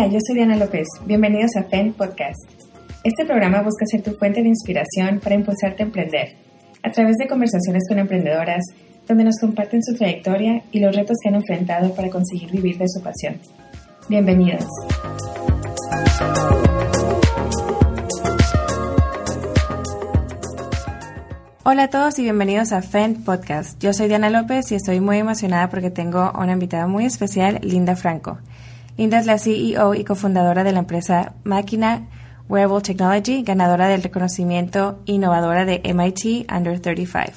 Hola, yo soy Diana López. Bienvenidos a FEN Podcast. Este programa busca ser tu fuente de inspiración para impulsarte a emprender, a través de conversaciones con emprendedoras, donde nos comparten su trayectoria y los retos que han enfrentado para conseguir vivir de su pasión. Bienvenidos. Hola a todos y bienvenidos a FEN Podcast. Yo soy Diana López y estoy muy emocionada porque tengo una invitada muy especial, Linda Franco. Linda es la CEO y cofundadora de la empresa Máquina Wearable Technology, ganadora del reconocimiento innovadora de MIT Under 35.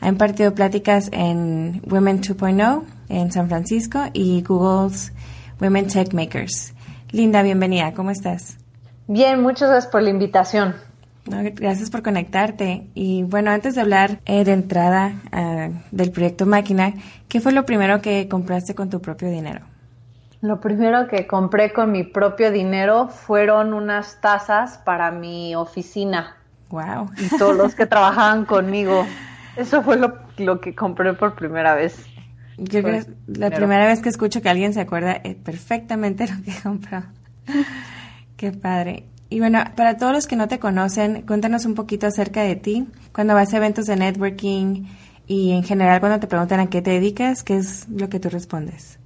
Ha impartido pláticas en Women 2.0 en San Francisco y Google's Women Tech Makers. Linda, bienvenida, ¿cómo estás? Bien, muchas gracias por la invitación. gracias por conectarte. Y bueno, antes de hablar eh, de entrada ah, del proyecto Máquina, ¿qué fue lo primero que compraste con tu propio dinero? Lo primero que compré con mi propio dinero fueron unas tazas para mi oficina. Wow. Y todos los que trabajaban conmigo. Eso fue lo, que compré por primera vez. Yo creo que la primera vez que escucho que alguien se acuerda eh, perfectamente lo que compró. Qué padre. Y bueno, para todos los que no te conocen, cuéntanos un poquito acerca de ti. Cuando vas a eventos de networking y en general cuando te preguntan a qué te dedicas, ¿qué es lo que tú respondes?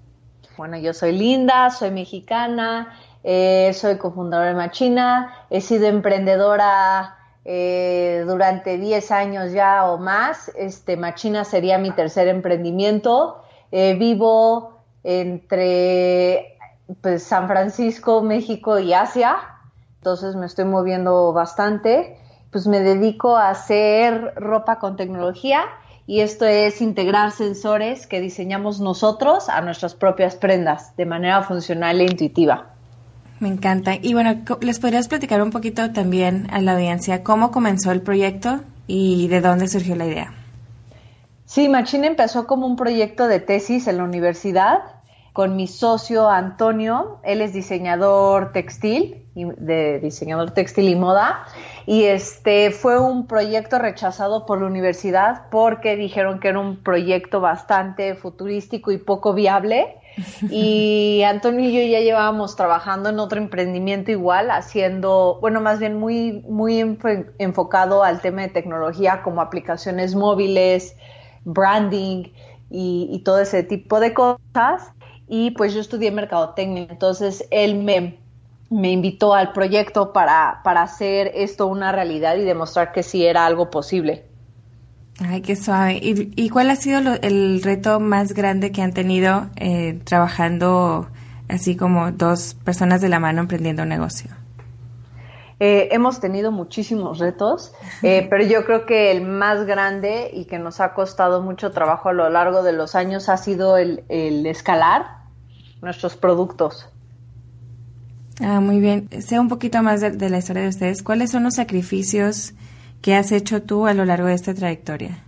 Bueno, yo soy Linda, soy mexicana, eh, soy cofundadora de Machina, he sido emprendedora eh, durante 10 años ya o más. Este, Machina sería mi tercer emprendimiento. Eh, vivo entre pues, San Francisco, México y Asia, entonces me estoy moviendo bastante. Pues me dedico a hacer ropa con tecnología y esto es integrar sensores que diseñamos nosotros a nuestras propias prendas de manera funcional e intuitiva. Me encanta. Y bueno, ¿les podrías platicar un poquito también a la audiencia cómo comenzó el proyecto y de dónde surgió la idea? Sí, Machine empezó como un proyecto de tesis en la universidad con mi socio Antonio. Él es diseñador textil, de diseñador textil y moda. Y este fue un proyecto rechazado por la universidad porque dijeron que era un proyecto bastante futurístico y poco viable. Y Antonio y yo ya llevábamos trabajando en otro emprendimiento igual, haciendo, bueno, más bien muy, muy enfocado al tema de tecnología como aplicaciones móviles, branding y, y todo ese tipo de cosas y pues yo estudié mercadotecnia, entonces él me, me invitó al proyecto para, para hacer esto una realidad y demostrar que sí era algo posible. Ay, qué suave. ¿Y, y cuál ha sido el reto más grande que han tenido eh, trabajando así como dos personas de la mano emprendiendo un negocio? Eh, hemos tenido muchísimos retos, eh, pero yo creo que el más grande y que nos ha costado mucho trabajo a lo largo de los años ha sido el, el escalar nuestros productos. Ah, muy bien. Sé un poquito más de, la historia de ustedes. ¿Cuáles son los sacrificios que has hecho tú a lo largo de esta trayectoria?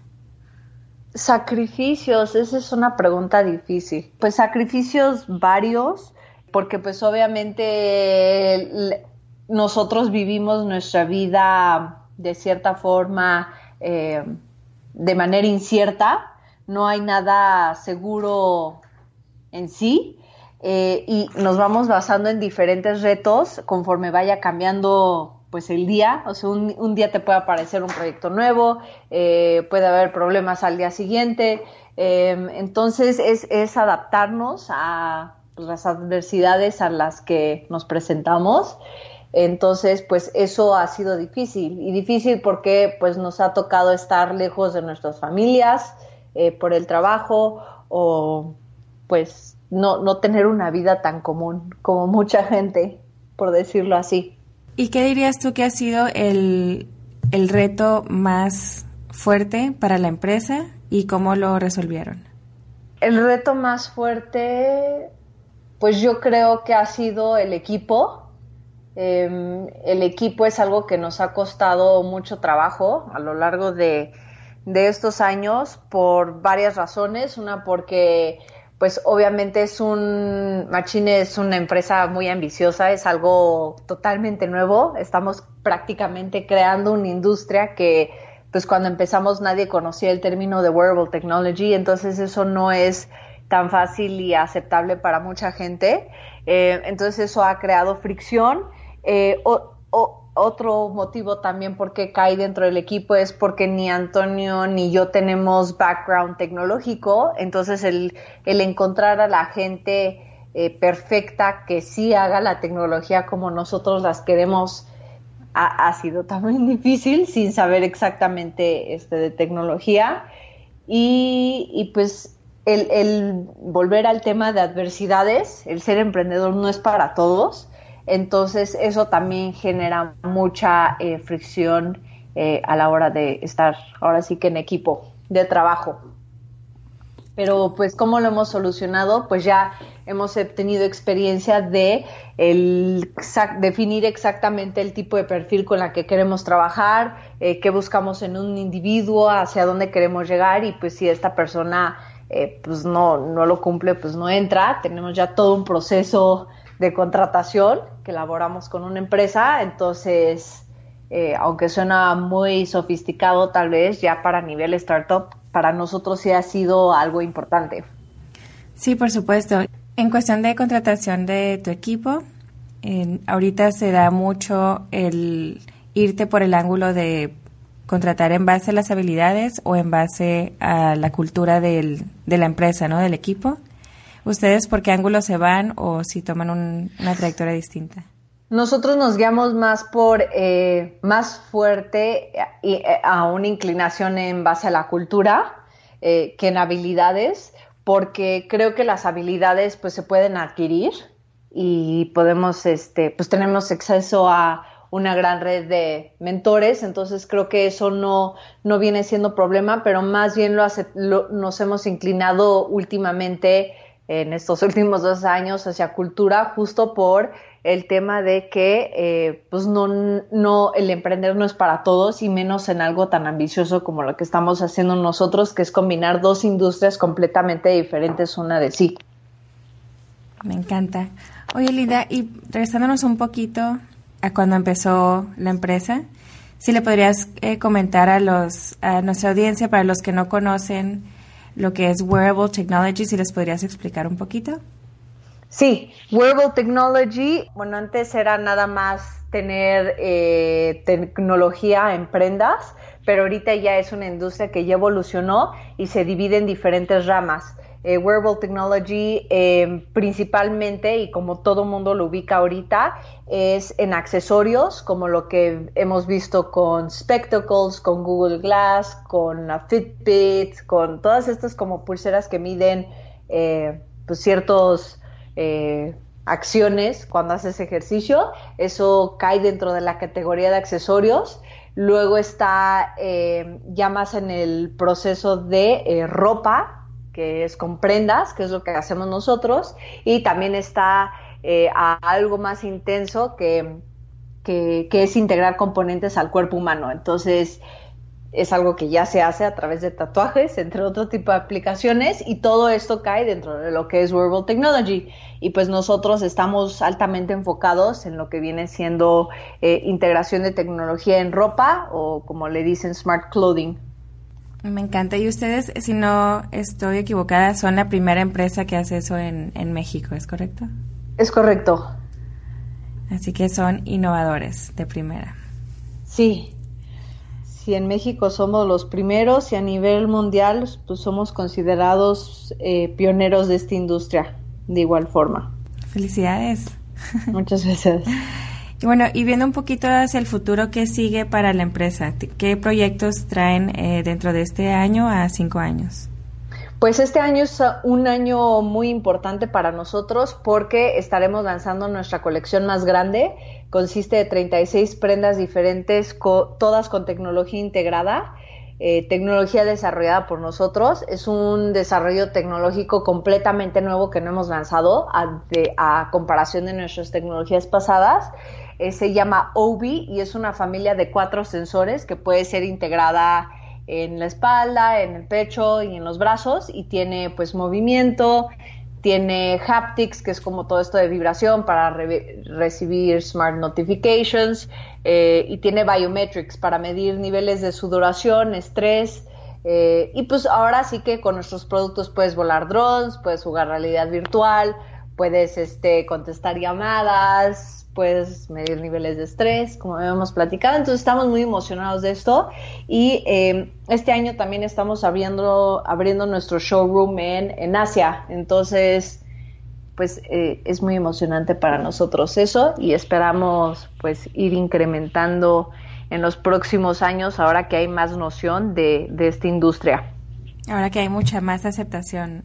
Sacrificios, esa es una pregunta difícil. Pues sacrificios varios, porque pues obviamente nosotros vivimos nuestra vida de cierta forma eh, de manera incierta, no hay nada seguro en sí, eh, y nos vamos basando en diferentes retos conforme vaya cambiando pues el día, o sea, un, día te puede aparecer un proyecto nuevo, eh, puede haber problemas al día siguiente, em, entonces es, es, adaptarnos a pues, las adversidades a las que nos presentamos, entonces pues eso ha sido difícil, y difícil porque pues nos ha tocado estar lejos de nuestras familias eh, por el trabajo o pues no, no tener una vida tan común como mucha gente, por decirlo así. ¿Y qué dirías tú que ha sido el, el reto más fuerte para la empresa y cómo lo resolvieron? El reto más fuerte, pues yo creo que ha sido el equipo. Em, el equipo es algo que nos ha costado mucho trabajo a lo largo de, de estos años por varias razones. Una porque pues obviamente es un, Machine es una empresa muy ambiciosa, es algo totalmente nuevo, estamos prácticamente creando una industria que pues cuando empezamos nadie conocía el término de wearable technology, entonces eso no es tan fácil y aceptable para mucha gente. entonces eso ha creado fricción. Otro motivo también por qué cae dentro del equipo es porque ni Antonio ni yo tenemos background tecnológico, entonces el, el encontrar a la gente perfecta que sí haga la tecnología como nosotros las queremos ha, sido también difícil sin saber exactamente este, de tecnología. Y, pues el, volver al tema de adversidades, el ser emprendedor no es para todos, entonces eso también genera mucha eh, fricción eh, a la hora de estar ahora sí que en equipo de trabajo. Pero pues cómo lo hemos solucionado, pues ya hemos tenido experiencia de definir exactamente el tipo de perfil con la que queremos trabajar, eh, qué buscamos en un individuo, hacia dónde queremos llegar y pues si esta persona pues no, no lo cumple, pues no entra. Tenemos ya todo un proceso de contratación que elaboramos con una empresa, entonces, eh, aunque suena muy sofisticado tal vez, ya para nivel startup, para nosotros sí ha sido algo importante. Sí, por supuesto. En cuestión de contratación de tu equipo, ahorita se da mucho el irte por el ángulo de contratar en base a las habilidades o en base a la cultura del, de la empresa, ¿no? Del equipo. ¿Ustedes por qué ángulo se van o si toman una trayectoria distinta? Nosotros nos guiamos más por eh, más fuerte y eh, a una inclinación en base a la cultura eh, que en habilidades porque creo que las habilidades pues se pueden adquirir y podemos, este, pues tenemos acceso a una gran red de mentores, entonces creo que eso no, no viene siendo problema, pero más bien lo, nos hemos inclinado últimamente en estos últimos dos años hacia cultura justo por el tema de que eh, pues no, no, el emprender no es para todos y menos en algo tan ambicioso como lo que estamos haciendo nosotros, que es combinar dos industrias completamente diferentes una de sí. Me encanta. Oye, Lida, y regresándonos un poquito a cuando empezó la empresa, si le podrías eh, comentar a los a nuestra audiencia, para los que no conocen lo que es wearable technology, si les podrías explicar un poquito. Sí, Wearable Technology, bueno, antes era nada más tener eh, tecnología en prendas, pero ahorita ya es una industria que ya evolucionó y se divide en diferentes ramas. Eh, wearable Technology eh, principalmente, y como todo mundo lo ubica ahorita, es en accesorios, como lo que hemos visto con Spectacles, con Google Glass, con Fitbit, con todas estas como pulseras que miden pues ciertos eh, acciones cuando haces ejercicio, eso cae dentro de la categoría de accesorios. Luego está eh, ya más en el proceso de eh, ropa, que es con prendas, que es lo que hacemos nosotros, y también está algo más intenso que, que, que, es integrar componentes al cuerpo humano. Entonces, es algo que ya se hace a través de tatuajes, entre otro tipo de aplicaciones, y todo esto cae dentro de lo que es Wearable Technology. Y pues nosotros estamos altamente enfocados en lo que viene siendo eh, integración de tecnología en ropa o como le dicen, smart clothing. Me encanta. Y ustedes, si no estoy equivocada, son la primera empresa que hace eso en, en México, ¿es correcto? Es correcto. Así que son innovadores de primera. Sí, si en México somos los primeros y a nivel mundial pues somos considerados eh, pioneros de esta industria de igual forma. Felicidades. Muchas gracias. Bueno, y viendo un poquito hacia el futuro, ¿qué sigue para la empresa? ¿Qué proyectos traen eh, dentro de este año a cinco años? Pues este año es un año muy importante para nosotros porque estaremos lanzando nuestra colección más grande. Consiste de 36 prendas diferentes, todas con tecnología integrada, eh, tecnología desarrollada por nosotros. Es un desarrollo tecnológico completamente nuevo que no hemos lanzado a, comparación de nuestras tecnologías pasadas. Eh, se llama OBI y es una familia de cuatro sensores que puede ser integrada en la espalda, en el pecho y en los brazos y tiene pues movimiento, tiene haptics, que es como todo esto de vibración para recibir smart notifications, eh, y tiene biometrics para medir niveles de sudoración, estrés, eh, y pues ahora sí que con nuestros productos puedes volar drones, puedes jugar realidad virtual, puedes este, contestar llamadas, puedes medir niveles de estrés, como hemos platicado. Entonces estamos muy emocionados de esto y eh, este año también estamos abriendo, abriendo nuestro showroom en, en Asia. Entonces, pues eh, es muy emocionante para nosotros eso y esperamos pues ir incrementando en los próximos años ahora que hay más noción de, de esta industria. Ahora que hay mucha más aceptación.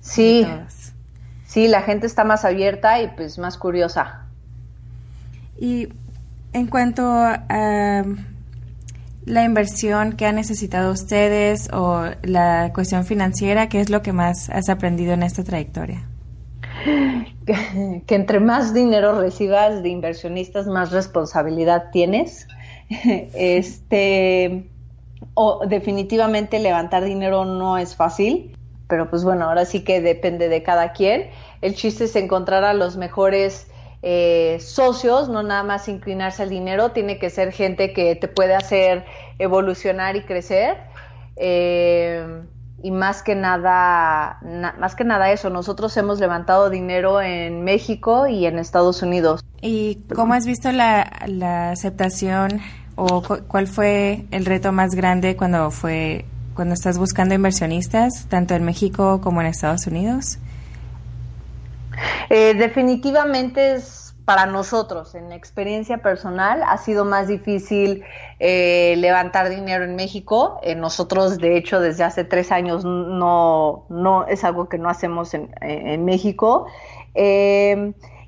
Sí, sí, la gente está más abierta y pues más curiosa. Y en cuanto a la inversión que han necesitado ustedes o la cuestión financiera, ¿qué es lo que más has aprendido en esta trayectoria? Que, que entre más dinero recibas de inversionistas, más responsabilidad tienes. Este, o definitivamente levantar dinero no es fácil, pero pues bueno, ahora sí que depende de cada quien. El chiste es encontrar a los mejores eh, socios, no nada más inclinarse al dinero, tiene que ser gente que te puede hacer evolucionar y crecer. Eh, y más que nada, más que nada eso, nosotros hemos levantado dinero en México y en Estados Unidos. ¿Y cómo has visto la, la aceptación o cuál fue el reto más grande cuando fue cuando estás buscando inversionistas, tanto en México como en Estados Unidos? Eh, definitivamente es para nosotros, en experiencia personal, ha sido más difícil eh, levantar dinero en México. Eh, nosotros, de hecho, desde hace tres años no, no es algo que no hacemos en, en México.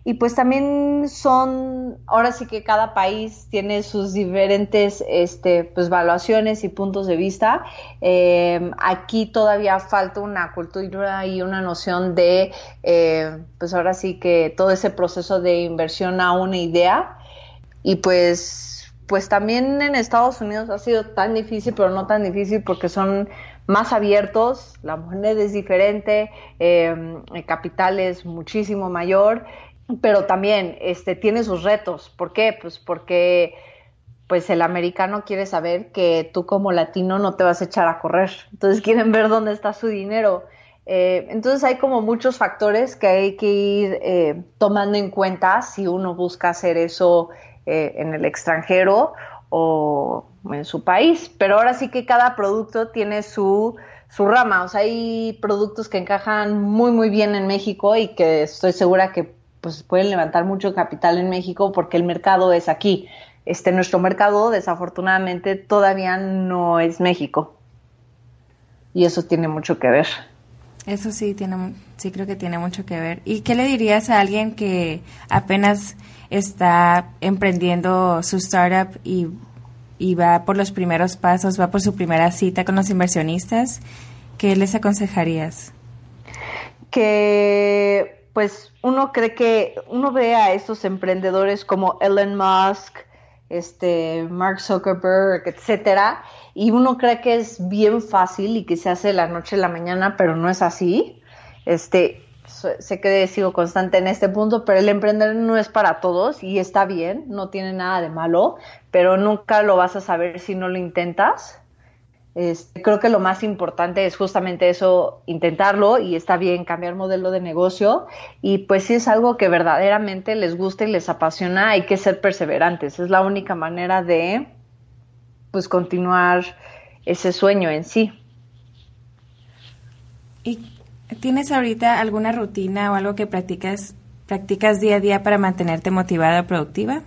Y pues también son, ahora sí que cada país tiene sus diferentes este, pues, valuaciones y puntos de vista. Eh, aquí todavía falta una cultura y una noción de, eh, pues ahora sí que todo ese proceso de inversión a una idea. Y pues, pues también en Estados Unidos ha sido tan difícil, pero no tan difícil porque son más abiertos, la moneda es diferente, eh, el capital es muchísimo mayor pero también este, tiene sus retos. ¿Por qué? Pues porque pues el americano quiere saber que tú como latino no te vas a echar a correr. Entonces quieren ver dónde está su dinero. Eh, entonces hay como muchos factores que hay que ir eh, tomando en cuenta si uno busca hacer eso eh, en el extranjero o en su país. Pero ahora sí que cada producto tiene su, su rama. O sea, hay productos que encajan muy, muy bien en México y que estoy segura que pues pueden levantar mucho capital en México porque el mercado es aquí. Este, nuestro mercado, desafortunadamente, todavía no es México. Y eso tiene mucho que ver. Eso sí, tiene, sí creo que tiene mucho que ver. ¿Y qué le dirías a alguien que apenas está emprendiendo su startup y, y va por los primeros pasos, va por su primera cita con los inversionistas? ¿Qué les aconsejarías? Que pues uno cree que uno ve a estos emprendedores como Elon Musk, este Mark Zuckerberg, etcétera, y uno cree que es bien fácil y que se hace la noche a la mañana, pero no es así. Este, sé que sigo constante en este punto, pero el emprender no es para todos y está bien, no tiene nada de malo, pero nunca lo vas a saber si no lo intentas. Este, creo que lo más importante es justamente eso, intentarlo y está bien cambiar modelo de negocio y pues si es algo que verdaderamente les gusta y les apasiona, hay que ser perseverantes, es la única manera de pues continuar ese sueño en sí. ¿Y tienes ahorita alguna rutina o algo que practicas, practicas día a día para mantenerte motivada o productiva?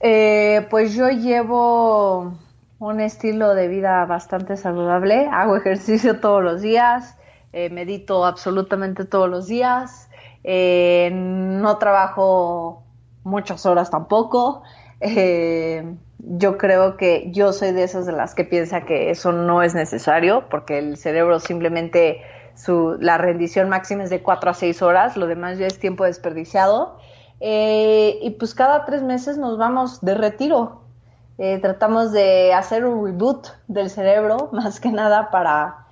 Eh, pues yo llevo un estilo de vida bastante saludable. Hago ejercicio todos los días, eh, medito absolutamente todos los días, eh, no trabajo muchas horas tampoco. Eh, yo creo que yo soy de esas de las que piensa que eso no es necesario porque el cerebro simplemente su, la rendición máxima es de 4 a 6 horas, lo demás ya es tiempo desperdiciado. y pues cada tres meses nos vamos de retiro eh, tratamos de hacer un reboot del cerebro, más que nada para,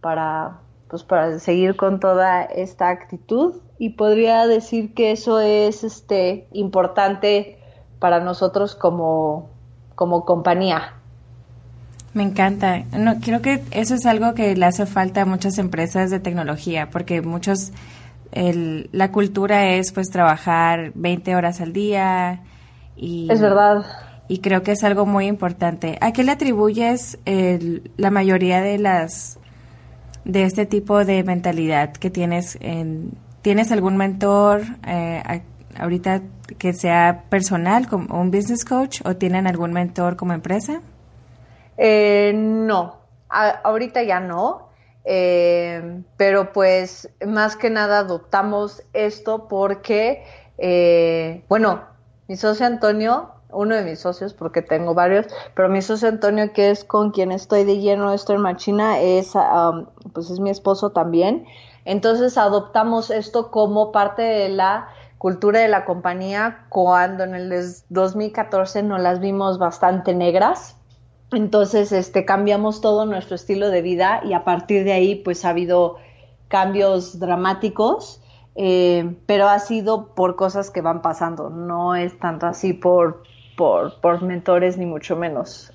para, pues para seguir con toda esta actitud. Y podría decir que eso es este, importante para nosotros como, como compañía. Me encanta. No, creo que eso es algo que le hace falta a muchas empresas de tecnología, porque muchos la cultura es pues trabajar 20 horas al día y... Es verdad. Y creo que es algo muy importante. ¿A qué le atribuyes la mayoría de las de este tipo de mentalidad que tienes en, ¿Tienes algún mentor eh, ahorita que sea personal, como un business coach, o tienen algún mentor como empresa? Eh, no, ahorita ya no, eh, pero pues más que nada adoptamos esto porque, bueno, mi socio Antonio, uno de mis socios, porque tengo varios, pero mi socio Antonio, que es con quien estoy de lleno esto en Machina, es, um, pues es mi esposo también. Entonces adoptamos esto como parte de la cultura de la compañía cuando en el 2014 nos las vimos bastante negras. Entonces, este, cambiamos todo nuestro estilo de vida y a partir de ahí, pues ha habido cambios dramáticos, eh, pero ha sido por cosas que van pasando, no es tanto así por, por, por mentores ni mucho menos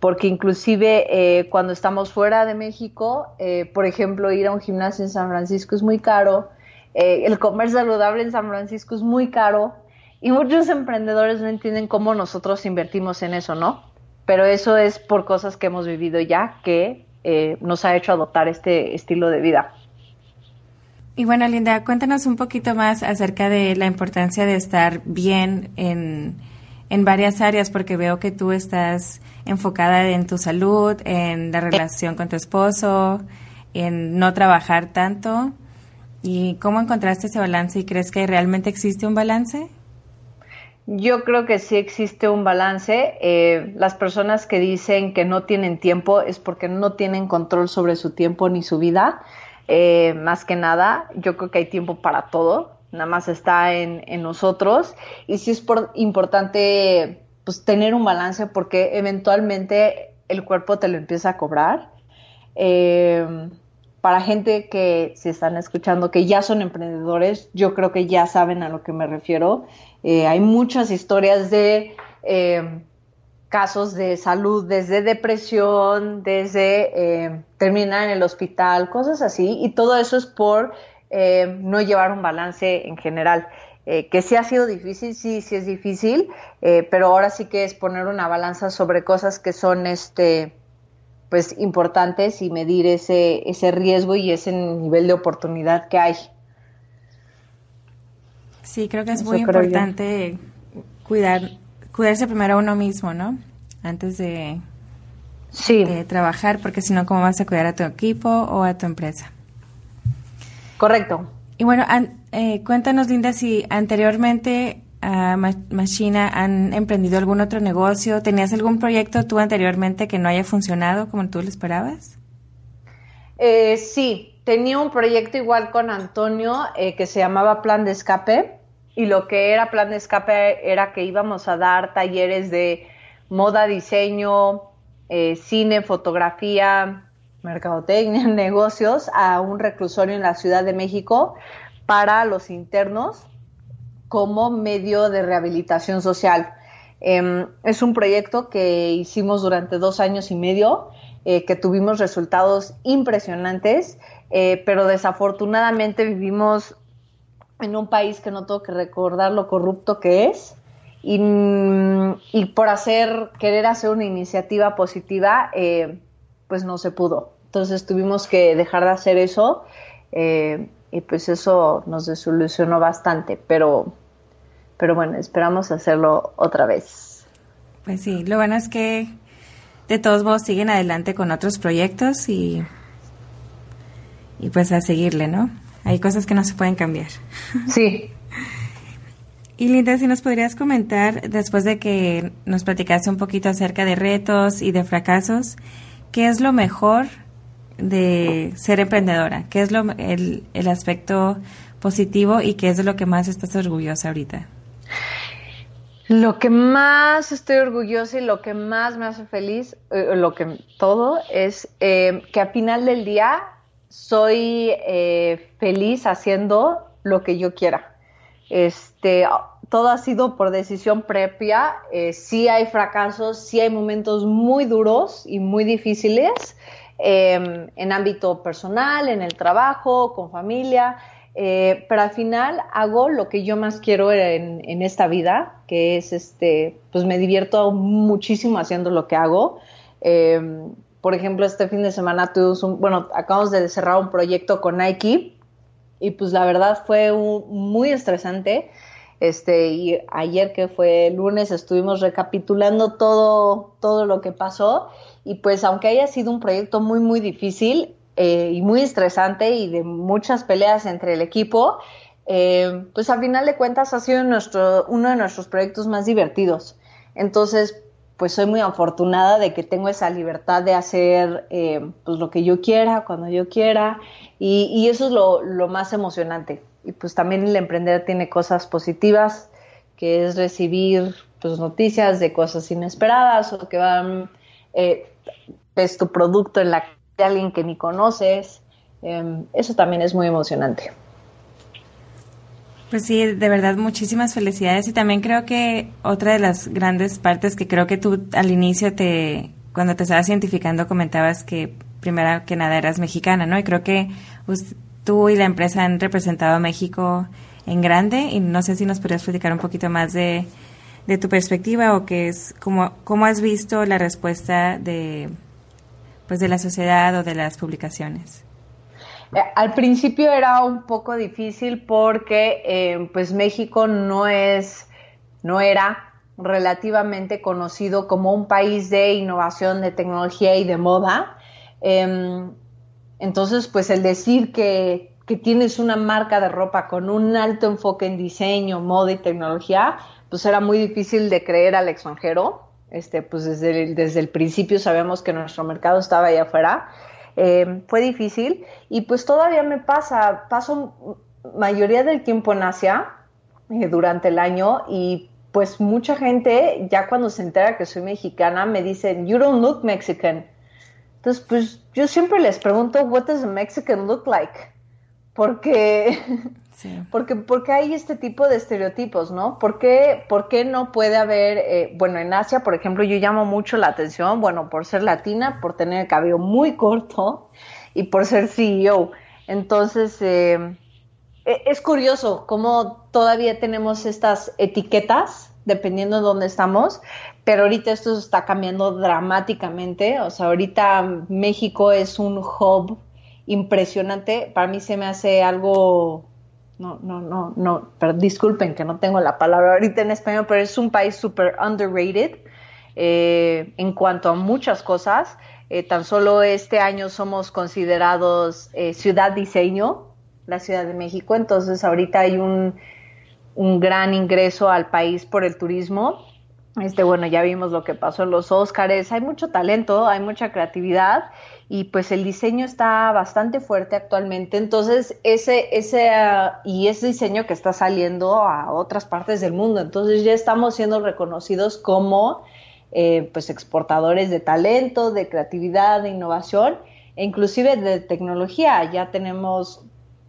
porque inclusive eh, cuando estamos fuera de México, eh, por ejemplo, ir a un gimnasio en San Francisco es muy caro, eh, el comer saludable en San Francisco es muy caro y muchos emprendedores no entienden cómo nosotros invertimos en eso, ¿no? Pero eso es por cosas que hemos vivido ya que nos ha hecho adoptar este estilo de vida. Y bueno, Linda, cuéntanos un poquito más acerca de la importancia de estar bien en en varias áreas porque veo que tú estás enfocada en tu salud, en la relación con tu esposo, en no trabajar tanto. ¿Y cómo encontraste ese balance y crees que realmente existe un balance? Yo creo que sí existe un balance. Eh, las personas que dicen que no tienen tiempo es porque no tienen control sobre su tiempo ni su vida. Eh, más que nada, yo creo que hay tiempo para todo nada más está en, nosotros. Y sí es importante pues, tener un balance porque eventualmente el cuerpo te lo empieza a cobrar. Eh, para gente que se están escuchando, que ya son emprendedores, yo creo que ya saben a lo que me refiero. Eh, hay muchas historias de eh, casos de salud, desde depresión, desde terminar en el hospital, cosas así, y todo eso es por eh, no llevar un balance en general. Eh, que sí ha sido difícil, sí, sí es difícil, eh, pero ahora sí que es poner una balanza sobre cosas que son este pues importantes y medir ese, ese riesgo y ese nivel de oportunidad que hay. Sí, creo que es muy importante cuidar, cuidarse primero a uno mismo, ¿no? Antes de, sí. de trabajar, porque si no, ¿cómo vas a cuidar a tu equipo o a tu empresa? Correcto. Y bueno, eh, cuéntanos, Linda, si anteriormente a Machina han emprendido algún otro negocio. ¿Tenías algún proyecto tú anteriormente que no haya funcionado como tú lo esperabas? Eh, sí, tenía un proyecto igual con Antonio eh, que se llamaba Plan de Escape. Y lo que era Plan de Escape era que íbamos a dar talleres de moda, diseño, cine, fotografía, mercadotecnia, negocios, a un reclusorio en la Ciudad de México para los internos como medio de rehabilitación social. Em, es un proyecto que hicimos durante dos años y medio, eh, que tuvimos resultados impresionantes, eh, pero desafortunadamente vivimos en un país que no tengo que recordar lo corrupto que es. Y, y por hacer, querer hacer una iniciativa positiva, eh, pues no se pudo. Entonces tuvimos que dejar de hacer eso eh, y pues eso nos desilusionó bastante, pero, pero bueno, esperamos hacerlo otra vez. Pues sí, lo bueno es que de todos modos siguen adelante con otros proyectos y, y pues a seguirle, ¿no? Hay cosas que no se pueden cambiar. Sí. Y Linda, si nos podrías comentar, después de que nos platicaste un poquito acerca de retos y de fracasos, ¿qué es lo mejor de ser emprendedora? ¿Qué es el, el aspecto positivo y qué es de lo que más estás orgullosa ahorita? Lo que más estoy orgullosa y lo que más me hace feliz, eh, lo que todo, es eh, que al final del día soy eh, feliz haciendo lo que yo quiera. Este, todo ha sido por decisión propia. sí hay fracasos, sí hay momentos muy duros y muy difíciles, Em, en ámbito personal, en el trabajo, con familia, eh, pero al final hago lo que yo más quiero en, esta vida, que es este, pues me divierto muchísimo haciendo lo que hago. Em, por ejemplo, este fin de semana tuvimos un, bueno, acabamos de cerrar un proyecto con Nike y pues la verdad fue muy estresante. Este, y ayer que fue lunes estuvimos recapitulando todo, todo lo que pasó y pues aunque haya sido un proyecto muy, muy difícil, eh, y muy estresante y de muchas peleas entre el equipo, eh, pues al final de cuentas ha sido nuestro, uno de nuestros proyectos más divertidos. Entonces, pues soy muy afortunada de que tengo esa libertad de hacer eh, pues lo que yo quiera, cuando yo quiera, y, eso es lo, lo, más emocionante. Y pues también el emprender tiene cosas positivas, que es recibir pues noticias de cosas inesperadas o que van, pues tu producto en la de alguien que ni conoces. Em, eso también es muy emocionante. Pues sí, de verdad muchísimas felicidades y también creo que otra de las grandes partes que creo que tú al inicio te, cuando te estabas identificando comentabas que primero que nada eras mexicana, ¿no? Y creo que tú y la empresa han representado a México en grande y no sé si nos podrías platicar un poquito más de, tu perspectiva o qué es, cómo, cómo has visto la respuesta de, pues de la sociedad o de las publicaciones? Eh, al principio era un poco difícil porque eh, pues México no es, no era relativamente conocido como un país de innovación, de tecnología y de moda. Em, entonces, pues el decir que, que, tienes una marca de ropa con un alto enfoque en diseño, moda y tecnología, pues era muy difícil de creer al extranjero este, pues desde el, desde el principio sabemos que nuestro mercado estaba allá afuera. Eh, fue difícil y pues todavía me pasa, paso mayoría del tiempo en Asia eh, durante el año y pues mucha gente ya cuando se entera que soy mexicana me dicen, you don't look Mexican. Entonces pues yo siempre les pregunto, what does a Mexican look like? Porque porque, porque hay este tipo de estereotipos, ¿no? ¿Por qué, por qué no puede haber, eh, bueno, en Asia, por ejemplo, yo llamo mucho la atención, bueno, por ser latina, por tener el cabello muy corto y por ser CEO. Entonces, eh, e, es curioso cómo todavía tenemos estas etiquetas dependiendo de dónde estamos, pero ahorita esto está cambiando dramáticamente. O sea, ahorita México es un hub impresionante. Para mí se me hace algo no, no, no, no, pero disculpen que no tengo la palabra ahorita en español, pero es un país súper underrated eh, en cuanto a muchas cosas. Eh, tan solo este año somos considerados eh, ciudad diseño, la Ciudad de México, entonces ahorita hay un, un gran ingreso al país por el turismo. Este, bueno, ya vimos lo que pasó en los Óscares, hay mucho talento, hay mucha creatividad y pues el diseño está bastante fuerte actualmente. Entonces, ese, ese, y ese diseño que está saliendo a otras partes del mundo. Entonces, ya estamos siendo reconocidos como eh, pues exportadores de talento, de creatividad, de innovación e inclusive de tecnología. Ya tenemos,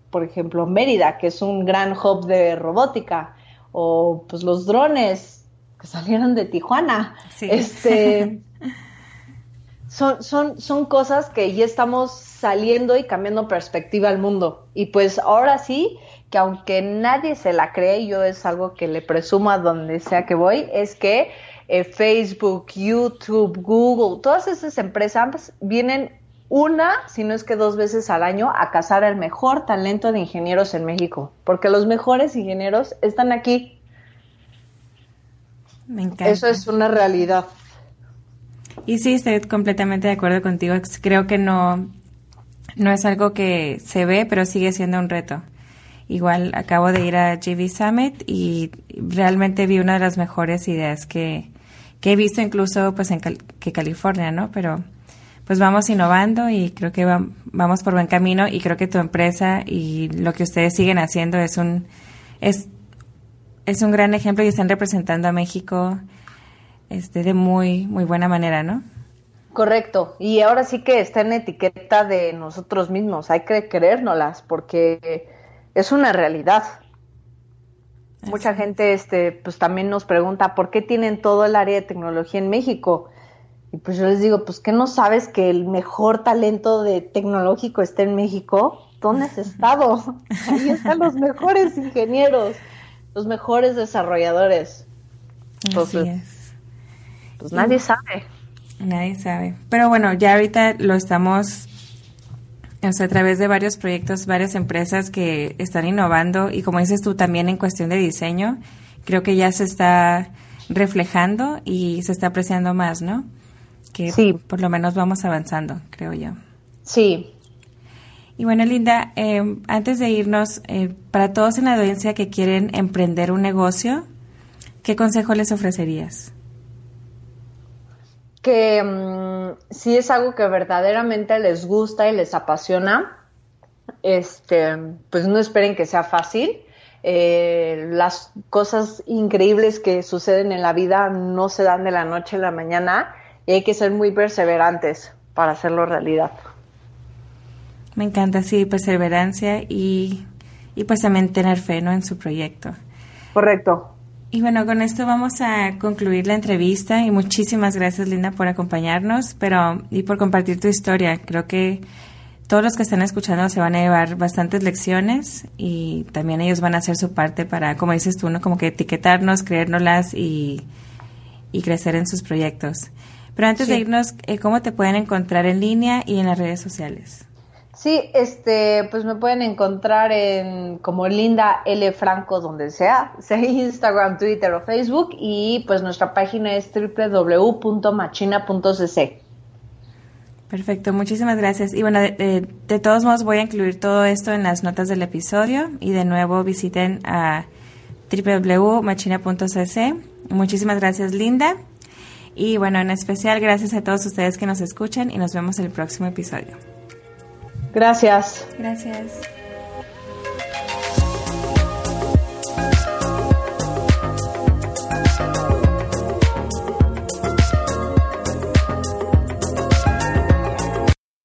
por ejemplo, Mérida, que es un gran hub de robótica, o pues los drones que salieron de Tijuana. Este, son, son, son cosas que ya estamos saliendo y cambiando perspectiva al mundo. Y pues ahora sí, que aunque nadie se la cree, yo es algo que le presumo a donde sea que voy, es que eh, Facebook, YouTube, Google, todas esas empresas vienen una, si no es que dos veces al año, a cazar el mejor talento de ingenieros en México, porque los mejores ingenieros están aquí. Me encanta. Eso es una realidad. Y sí, estoy completamente de acuerdo contigo. Creo que no, no es algo que se ve, pero sigue siendo un reto. Igual acabo de ir a GV Summit y realmente vi una de las mejores ideas que, he visto incluso pues en que California, ¿no? Pero pues vamos innovando y creo que vamos por buen camino y creo que tu empresa y lo que ustedes siguen haciendo es un es, es un gran ejemplo y están representando a México este, de muy, muy buena manera, ¿no? Correcto. Y ahora sí que está en etiqueta de nosotros mismos. Hay que creérnoslas porque es una realidad. Mucha gente este, pues también nos pregunta por qué tienen todo el área de tecnología en México. Y pues yo les digo, pues que no sabes que el mejor talento de tecnológico está en México. ¿dónde has estado? Ahí están los mejores ingenieros, los mejores desarrolladores. Entonces, pues nadie sabe. Nadie sabe. Pero bueno, ya ahorita lo estamos, o sea, a través de varios proyectos, varias empresas que están innovando y como dices tú también en cuestión de diseño, creo que ya se está reflejando y se está apreciando más, ¿no? Que sí. por lo menos vamos avanzando, creo yo. Sí. Y bueno, Linda, eh, antes de irnos, eh, para todos en la audiencia que quieren emprender un negocio, ¿qué consejo les ofrecerías? que mm, si es algo que verdaderamente les gusta y les apasiona, este, pues no esperen que sea fácil. Eh, las cosas increíbles que suceden en la vida no se dan de la noche a la mañana y hay que ser muy perseverantes para hacerlo realidad. Me encanta, sí, perseverancia y, y pues también tener fe ¿no? en su proyecto. Correcto. Y bueno, con esto vamos a concluir la entrevista y muchísimas gracias Linda por acompañarnos, pero y por compartir tu historia. Creo que todos los que están escuchando se van a llevar bastantes lecciones y también ellos van a hacer su parte para, como dices tú, ¿no? como que etiquetarnos, creérnoslas y, y crecer en sus proyectos. Pero antes de irnos, eh, ¿cómo te pueden encontrar en línea y en las redes sociales? Sí, este, pues me pueden encontrar en como Linda L Franco donde sea, sea Instagram, Twitter o Facebook y pues nuestra página es www.machina.cc. Perfecto, muchísimas gracias. Y bueno, de, de, todos modos voy a incluir todo esto en las notas del episodio y de nuevo visiten a www.machina.cc. Muchísimas gracias, Linda. Y bueno, en especial gracias a todos ustedes que nos escuchan y nos vemos en el próximo episodio. Gracias. Gracias.